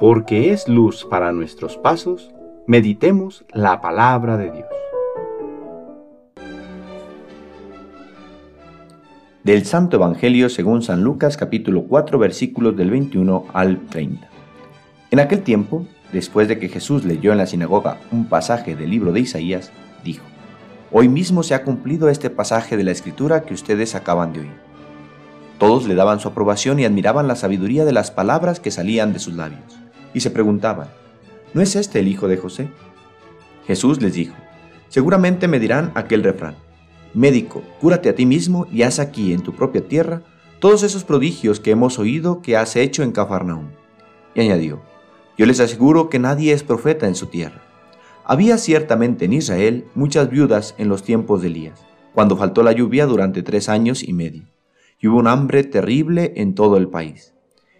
porque es luz para nuestros pasos, meditemos la palabra de Dios. Del Santo Evangelio según San Lucas capítulo 4 versículos del 21 al 30. En aquel tiempo, después de que Jesús leyó en la sinagoga un pasaje del libro de Isaías, dijo, Hoy mismo se ha cumplido este pasaje de la escritura que ustedes acaban de oír. Todos le daban su aprobación y admiraban la sabiduría de las palabras que salían de sus labios, y se preguntaban, ¿no es este el hijo de José? Jesús les dijo, seguramente me dirán aquel refrán, Médico, cúrate a ti mismo y haz aquí en tu propia tierra todos esos prodigios que hemos oído que has hecho en Cafarnaúm. Y añadió, yo les aseguro que nadie es profeta en su tierra. Había ciertamente en Israel muchas viudas en los tiempos de Elías, cuando faltó la lluvia durante tres años y medio y hubo un hambre terrible en todo el país.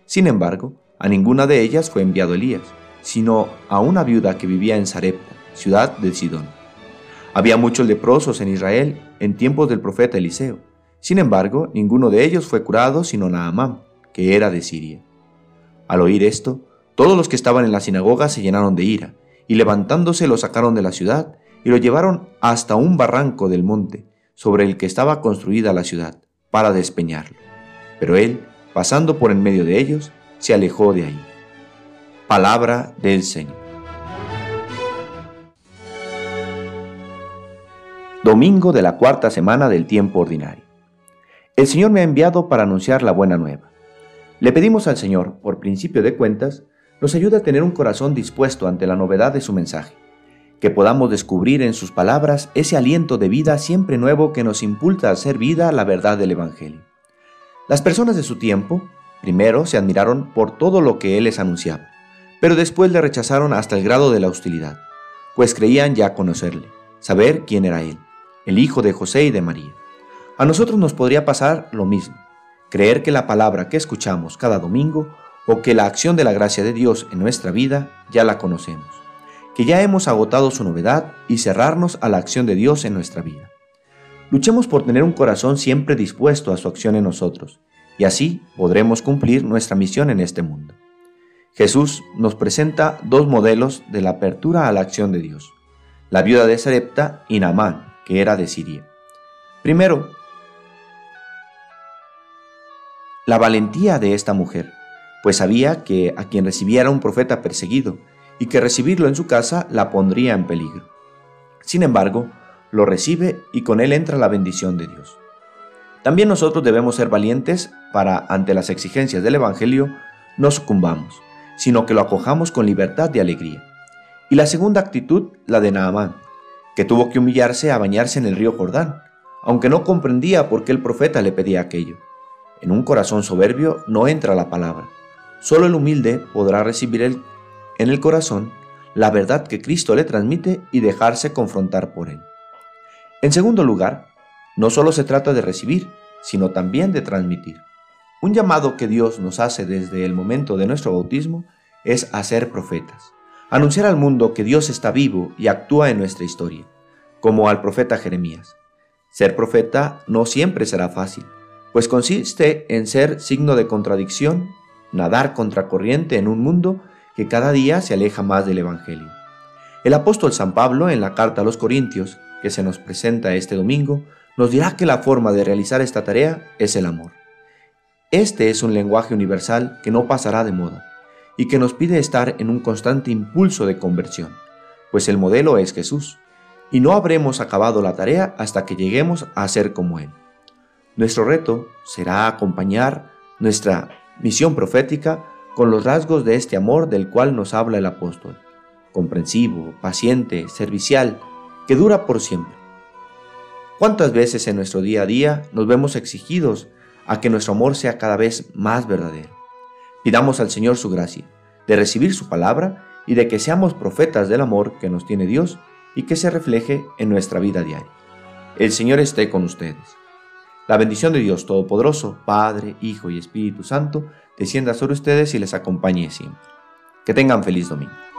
Sin embargo, a ninguna de ellas fue enviado Elías, sino a una viuda que vivía en Sarepta, ciudad de Sidón. Había muchos leprosos en Israel en tiempos del profeta Eliseo. Sin embargo, ninguno de ellos fue curado sino Naamán, que era de Siria. Al oír esto, todos los que estaban en la sinagoga se llenaron de ira, y levantándose lo sacaron de la ciudad y lo llevaron hasta un barranco del monte, sobre el que estaba construida la ciudad para despeñarlo. Pero él, pasando por en medio de ellos, se alejó de ahí. Palabra del Señor. Domingo de la cuarta semana del tiempo ordinario. El Señor me ha enviado para anunciar la buena nueva. Le pedimos al Señor, por principio de cuentas, nos ayude a tener un corazón dispuesto ante la novedad de su mensaje que podamos descubrir en sus palabras ese aliento de vida siempre nuevo que nos impulsa a hacer vida la verdad del Evangelio. Las personas de su tiempo, primero se admiraron por todo lo que él les anunciaba, pero después le rechazaron hasta el grado de la hostilidad, pues creían ya conocerle, saber quién era él, el hijo de José y de María. A nosotros nos podría pasar lo mismo, creer que la palabra que escuchamos cada domingo o que la acción de la gracia de Dios en nuestra vida ya la conocemos que ya hemos agotado su novedad y cerrarnos a la acción de Dios en nuestra vida. Luchemos por tener un corazón siempre dispuesto a su acción en nosotros, y así podremos cumplir nuestra misión en este mundo. Jesús nos presenta dos modelos de la apertura a la acción de Dios, la viuda de Sarepta y Naamán, que era de Siria. Primero, la valentía de esta mujer, pues sabía que a quien recibiera un profeta perseguido y que recibirlo en su casa la pondría en peligro. Sin embargo, lo recibe y con él entra la bendición de Dios. También nosotros debemos ser valientes para, ante las exigencias del Evangelio, no sucumbamos, sino que lo acojamos con libertad y alegría. Y la segunda actitud, la de Naamán, que tuvo que humillarse a bañarse en el río Jordán, aunque no comprendía por qué el profeta le pedía aquello. En un corazón soberbio no entra la palabra. Solo el humilde podrá recibir en el corazón la verdad que Cristo le transmite y dejarse confrontar por él. En segundo lugar, no solo se trata de recibir, sino también de transmitir. Un llamado que Dios nos hace desde el momento de nuestro bautismo es a ser profetas, anunciar al mundo que Dios está vivo y actúa en nuestra historia, como al profeta Jeremías. Ser profeta no siempre será fácil, pues consiste en ser signo de contradicción, nadar contracorriente en un mundo que cada día se aleja más del Evangelio. El apóstol San Pablo, en la carta a los Corintios, que se nos presenta este domingo, nos dirá que la forma de realizar esta tarea es el amor. Este es un lenguaje universal que no pasará de moda y que nos pide estar en un constante impulso de conversión, pues el modelo es Jesús, y no habremos acabado la tarea hasta que lleguemos a ser como Él. Nuestro reto será acompañar nuestra misión profética con los rasgos de este amor del cual nos habla el apóstol, comprensivo, paciente, servicial, que dura por siempre. ¿Cuántas veces en nuestro día a día nos vemos exigidos a que nuestro amor sea cada vez más verdadero? Pidamos al Señor su gracia, de recibir su palabra y de que seamos profetas del amor que nos tiene Dios y que se refleje en nuestra vida diaria. El Señor esté con ustedes. La bendición de Dios Todopoderoso, Padre, Hijo y Espíritu Santo, descienda sobre ustedes y les acompañe siempre. Que tengan feliz domingo.